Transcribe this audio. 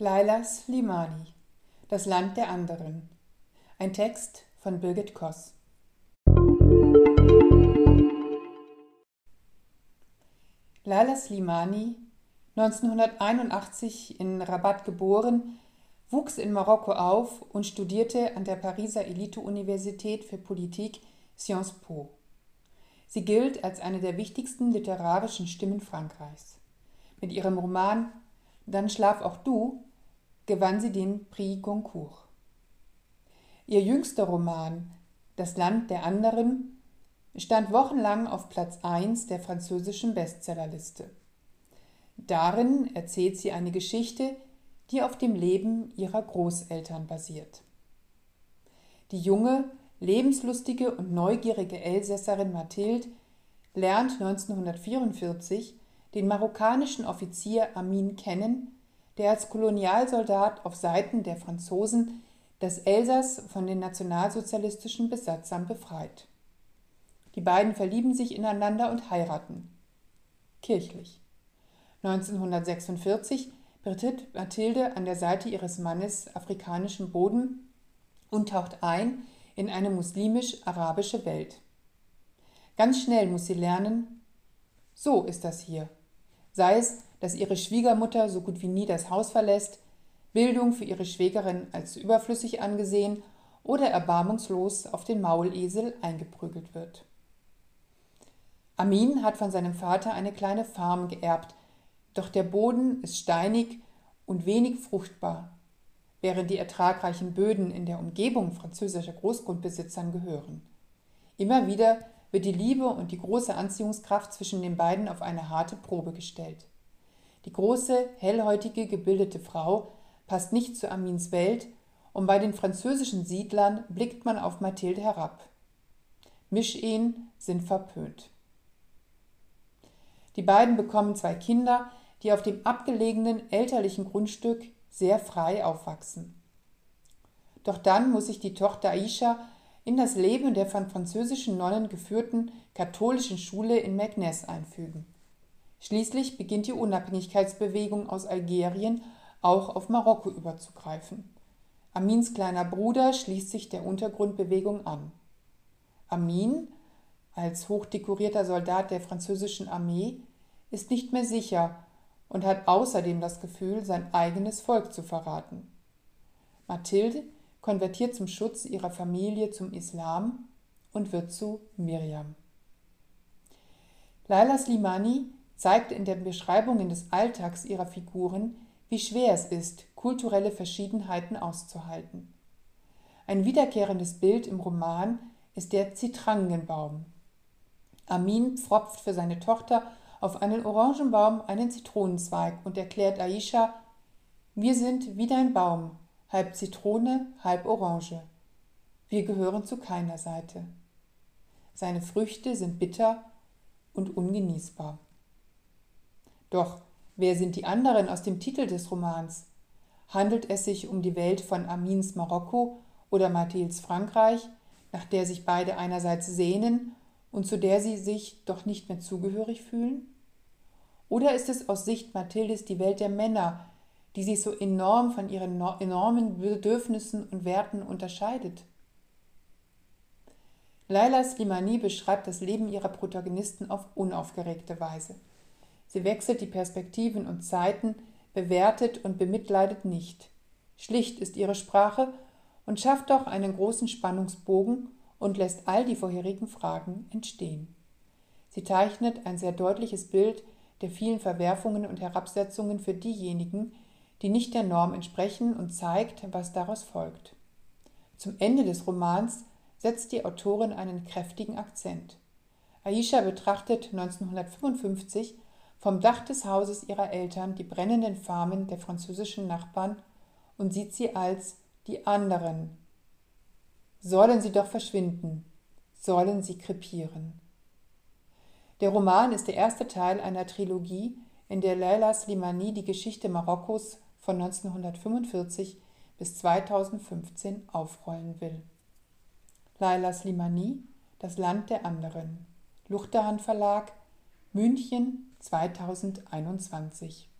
Laila Slimani Das Land der anderen. Ein Text von Birgit Koss. Laila Slimani, 1981 in Rabat geboren, wuchs in Marokko auf und studierte an der Pariser Elite-Universität für Politik Sciences Po. Sie gilt als eine der wichtigsten literarischen Stimmen Frankreichs. Mit ihrem Roman Dann schlaf auch du gewann sie den Prix Goncourt. Ihr jüngster Roman Das Land der anderen stand wochenlang auf Platz 1 der französischen Bestsellerliste. Darin erzählt sie eine Geschichte, die auf dem Leben ihrer Großeltern basiert. Die junge, lebenslustige und neugierige Elsässerin Mathilde lernt 1944 den marokkanischen Offizier Amin kennen, der als Kolonialsoldat auf Seiten der Franzosen das Elsass von den nationalsozialistischen Besatzern befreit. Die beiden verlieben sich ineinander und heiraten. Kirchlich. 1946 betritt Mathilde an der Seite ihres Mannes afrikanischen Boden und taucht ein in eine muslimisch-arabische Welt. Ganz schnell muss sie lernen, so ist das hier. Sei es, dass ihre Schwiegermutter so gut wie nie das Haus verlässt, Bildung für ihre Schwägerin als überflüssig angesehen oder erbarmungslos auf den Maulesel eingeprügelt wird. Amin hat von seinem Vater eine kleine Farm geerbt, doch der Boden ist steinig und wenig fruchtbar, während die ertragreichen Böden in der Umgebung französischer Großgrundbesitzern gehören. Immer wieder wird die Liebe und die große Anziehungskraft zwischen den beiden auf eine harte Probe gestellt. Die große, hellhäutige, gebildete Frau passt nicht zu Amins Welt und bei den französischen Siedlern blickt man auf Mathilde herab. Mischehen sind verpönt. Die beiden bekommen zwei Kinder, die auf dem abgelegenen elterlichen Grundstück sehr frei aufwachsen. Doch dann muss sich die Tochter Aisha in das Leben der von französischen Nonnen geführten katholischen Schule in Meknes einfügen. Schließlich beginnt die Unabhängigkeitsbewegung aus Algerien auch auf Marokko überzugreifen. Amins kleiner Bruder schließt sich der Untergrundbewegung an. Amin, als hochdekorierter Soldat der französischen Armee, ist nicht mehr sicher und hat außerdem das Gefühl, sein eigenes Volk zu verraten. Mathilde konvertiert zum Schutz ihrer Familie zum Islam und wird zu Miriam. Laila Slimani zeigt in den Beschreibungen des Alltags ihrer Figuren, wie schwer es ist, kulturelle Verschiedenheiten auszuhalten. Ein wiederkehrendes Bild im Roman ist der Zitrangenbaum. Amin pfropft für seine Tochter auf einen Orangenbaum einen Zitronenzweig und erklärt Aisha, wir sind wie dein Baum, halb Zitrone, halb Orange. Wir gehören zu keiner Seite. Seine Früchte sind bitter und ungenießbar. Doch wer sind die anderen aus dem Titel des Romans? Handelt es sich um die Welt von Amins Marokko oder Mathildes Frankreich, nach der sich beide einerseits sehnen und zu der sie sich doch nicht mehr zugehörig fühlen? Oder ist es aus Sicht Mathildes die Welt der Männer, die sich so enorm von ihren enormen Bedürfnissen und Werten unterscheidet? Laila Slimani beschreibt das Leben ihrer Protagonisten auf unaufgeregte Weise. Sie wechselt die Perspektiven und Zeiten, bewertet und bemitleidet nicht. Schlicht ist ihre Sprache und schafft doch einen großen Spannungsbogen und lässt all die vorherigen Fragen entstehen. Sie zeichnet ein sehr deutliches Bild der vielen Verwerfungen und Herabsetzungen für diejenigen, die nicht der Norm entsprechen und zeigt, was daraus folgt. Zum Ende des Romans setzt die Autorin einen kräftigen Akzent. Aisha betrachtet 1955 vom Dach des Hauses ihrer Eltern die brennenden Farmen der französischen Nachbarn und sieht sie als die anderen. Sollen sie doch verschwinden, sollen sie krepieren. Der Roman ist der erste Teil einer Trilogie, in der Leila Slimani die Geschichte Marokkos von 1945 bis 2015 aufrollen will. Leila Slimani, Das Land der anderen. Luchterhand Verlag, München 2021